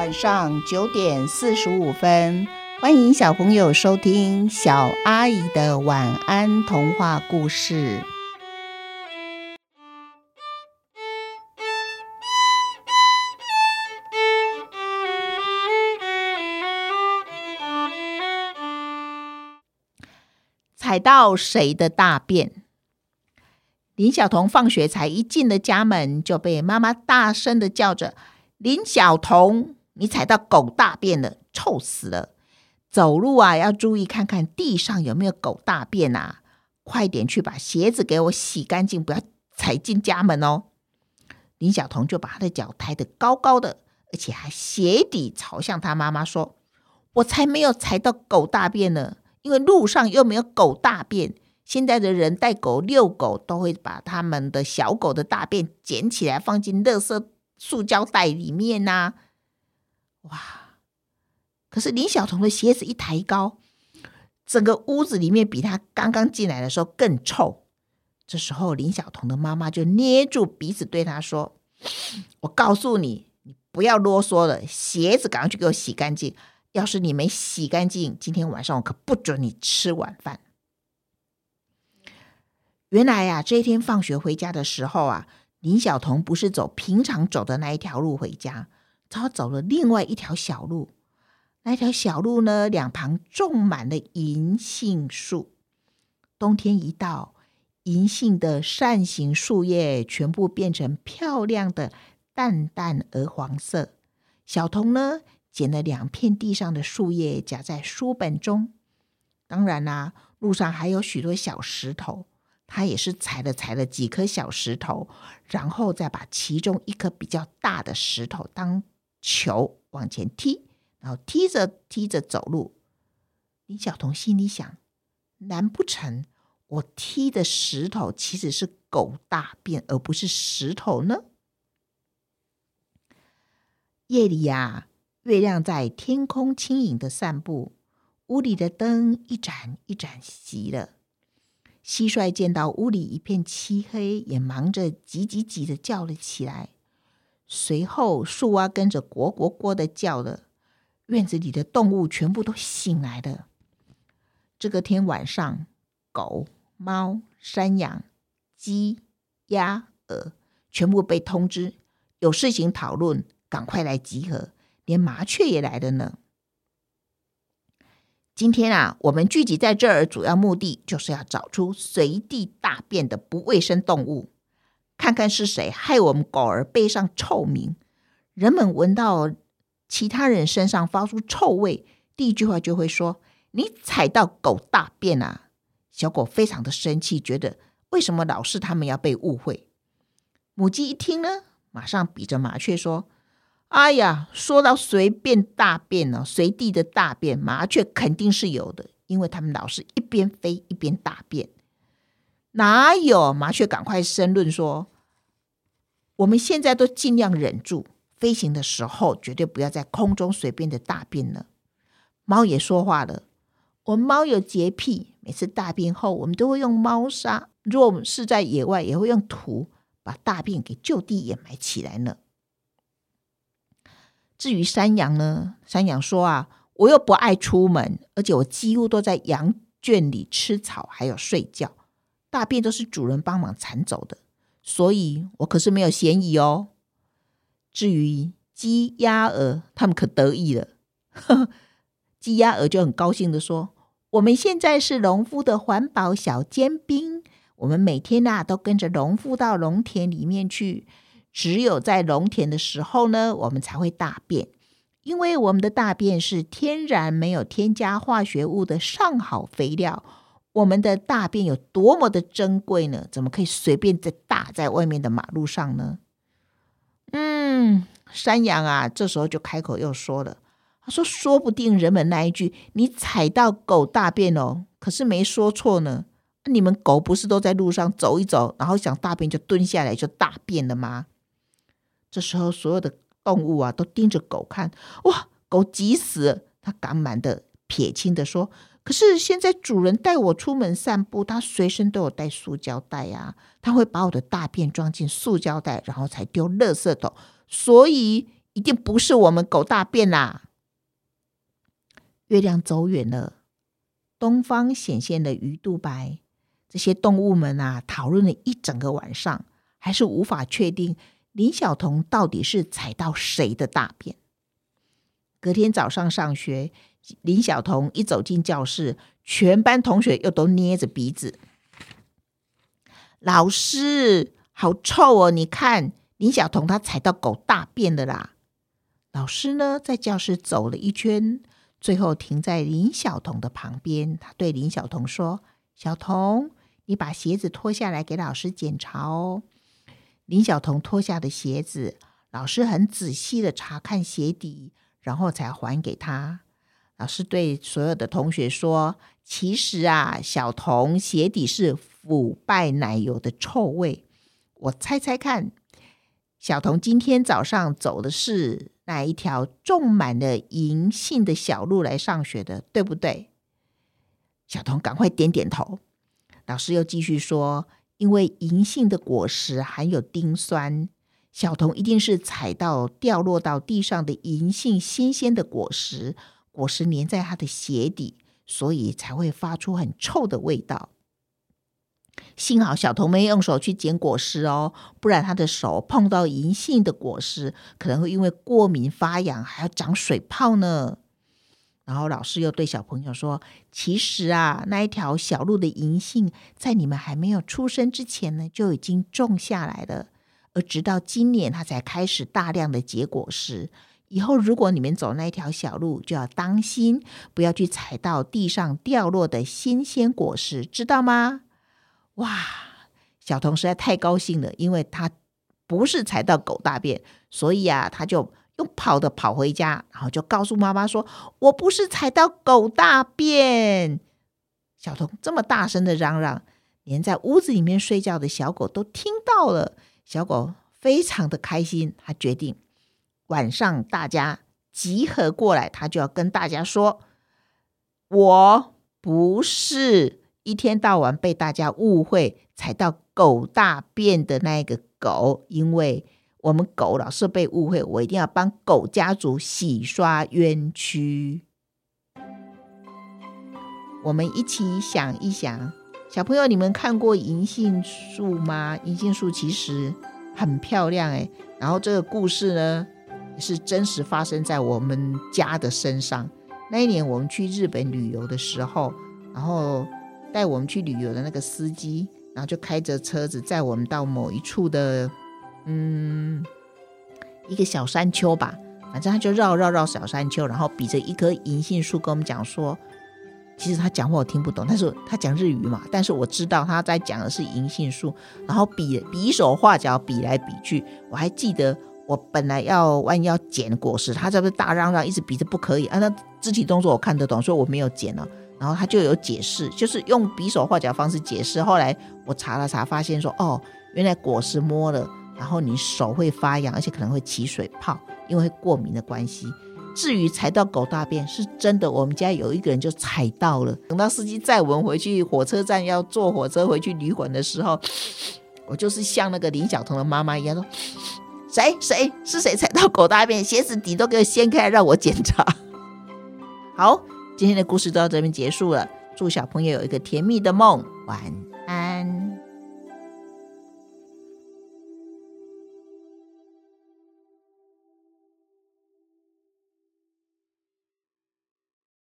晚上九点四十五分，欢迎小朋友收听小阿姨的晚安童话故事。踩到谁的大便？林晓彤放学才一进了家门，就被妈妈大声的叫着：“林晓彤，你踩到狗大便了，臭死了！走路啊要注意，看看地上有没有狗大便啊！快点去把鞋子给我洗干净，不要踩进家门哦！”林小彤就把他的脚抬得高高的，而且还鞋底朝向他妈妈说：“我才没有踩到狗大便呢，因为路上又没有狗大便。”现在的人带狗遛狗，都会把他们的小狗的大便捡起来放进垃圾塑胶袋里面呐。哇！可是林小彤的鞋子一抬高，整个屋子里面比他刚刚进来的时候更臭。这时候，林小彤的妈妈就捏住鼻子对他说：“我告诉你，你不要啰嗦了，鞋子赶快去给我洗干净。要是你没洗干净，今天晚上我可不准你吃晚饭。”原来呀，这一天放学回家的时候啊，林小彤不是走平常走的那一条路回家，他走了另外一条小路。那条小路呢，两旁种满了银杏树。冬天一到，银杏的扇形树叶全部变成漂亮的淡淡鹅黄色。小童呢，捡了两片地上的树叶，夹在书本中。当然啦，路上还有许多小石头。他也是踩了踩了几颗小石头，然后再把其中一颗比较大的石头当球往前踢，然后踢着踢着走路。林小彤心里想：难不成我踢的石头其实是狗大便，而不是石头呢？夜里呀，月亮在天空轻盈的散步，屋里的灯一盏一盏熄了。蟋蟀见到屋里一片漆黑，也忙着急急急的叫了起来。随后，树蛙跟着咕咕咕的叫了。院子里的动物全部都醒来了。这个天晚上，狗、猫、山羊、鸡、鸭、鹅全部被通知有事情讨论，赶快来集合。连麻雀也来了呢。今天啊，我们聚集在这儿，主要目的就是要找出随地大便的不卫生动物，看看是谁害我们狗儿背上臭名。人们闻到其他人身上发出臭味，第一句话就会说：“你踩到狗大便啊！”小狗非常的生气，觉得为什么老是他们要被误会？母鸡一听呢，马上比着麻雀说。哎呀，说到随便大便呢，随地的大便，麻雀肯定是有的，因为他们老是一边飞一边大便。哪有麻雀？赶快申论说，我们现在都尽量忍住，飞行的时候绝对不要在空中随便的大便了。猫也说话了，我们猫有洁癖，每次大便后，我们都会用猫砂；如果我们是在野外，也会用土把大便给就地掩埋起来呢。至于山羊呢？山羊说啊，我又不爱出门，而且我几乎都在羊圈里吃草，还有睡觉，大便都是主人帮忙铲走的，所以我可是没有嫌疑哦。至于鸡、鸭、鹅，他们可得意了。鸡、鸭、鹅就很高兴的说：“我们现在是农夫的环保小尖兵，我们每天呐都跟着农夫到农田里面去。”只有在农田的时候呢，我们才会大便，因为我们的大便是天然没有添加化学物的上好肥料。我们的大便有多么的珍贵呢？怎么可以随便在大在外面的马路上呢？嗯，山羊啊，这时候就开口又说了，他说：“说不定人们那一句‘你踩到狗大便哦’，可是没说错呢。你们狗不是都在路上走一走，然后想大便就蹲下来就大便了吗？”这时候，所有的动物啊都盯着狗看。哇，狗急死了！他赶忙的撇清的说：“可是现在主人带我出门散步，他随身都有带塑胶袋呀。他会把我的大便装进塑胶袋，然后才丢垃圾桶。所以一定不是我们狗大便啦。月亮走远了，东方显现了鱼肚白。这些动物们啊，讨论了一整个晚上，还是无法确定林小彤到底是踩到谁的大便。隔天早上上学，林小彤一走进教室，全班同学又都捏着鼻子。老师，好臭哦！你看，林小彤她踩到狗大便了啦。老师呢，在教室走了一圈，最后停在林小彤的旁边。他对林小彤说：“小彤。”你把鞋子脱下来给老师检查哦。林小彤脱下的鞋子，老师很仔细的查看鞋底，然后才还给他。老师对所有的同学说：“其实啊，小童鞋底是腐败奶油的臭味。我猜猜看，小童今天早上走的是哪一条种满了银杏的小路来上学的，对不对？”小童赶快点点头。老师又继续说：“因为银杏的果实含有丁酸，小童一定是踩到掉落到地上的银杏新鲜的果实，果实粘在他的鞋底，所以才会发出很臭的味道。幸好小童没用手去捡果实哦，不然他的手碰到银杏的果实，可能会因为过敏发痒，还要长水泡呢。”然后老师又对小朋友说：“其实啊，那一条小路的银杏，在你们还没有出生之前呢，就已经种下来了。直到今年，它才开始大量的结果实。以后如果你们走那条小路，就要当心，不要去踩到地上掉落的新鲜果实，知道吗？”哇，小童实在太高兴了，因为他不是踩到狗大便，所以啊，他就。又跑的跑回家，然后就告诉妈妈说：“我不是踩到狗大便。”小童这么大声的嚷嚷，连在屋子里面睡觉的小狗都听到了。小狗非常的开心，他决定晚上大家集合过来，他就要跟大家说：“我不是一天到晚被大家误会踩到狗大便的那个狗，因为。”我们狗老是被误会，我一定要帮狗家族洗刷冤屈。我们一起想一想，小朋友，你们看过银杏树吗？银杏树其实很漂亮诶。然后这个故事呢，是真实发生在我们家的身上。那一年我们去日本旅游的时候，然后带我们去旅游的那个司机，然后就开着车子载我们到某一处的。嗯，一个小山丘吧，反正他就绕绕绕小山丘，然后比着一棵银杏树跟我们讲说，其实他讲话我听不懂，但是他讲日语嘛，但是我知道他在讲的是银杏树，然后比比手画脚比来比去，我还记得我本来要弯腰捡果实，他这不是大嚷嚷，一直比着不可以啊，那肢体动作我看得懂，所以我没有捡了，然后他就有解释，就是用比手画脚方式解释，后来我查了查，发现说哦，原来果实摸了。然后你手会发痒，而且可能会起水泡，因为过敏的关系。至于踩到狗大便，是真的，我们家有一个人就踩到了。等到司机载我们回去火车站要坐火车回去旅馆的时候，我就是像那个林小彤的妈妈一样说：“谁谁是谁踩到狗大便？鞋子底都给我掀开，让我检查。”好，今天的故事就到这边结束了。祝小朋友有一个甜蜜的梦，晚安。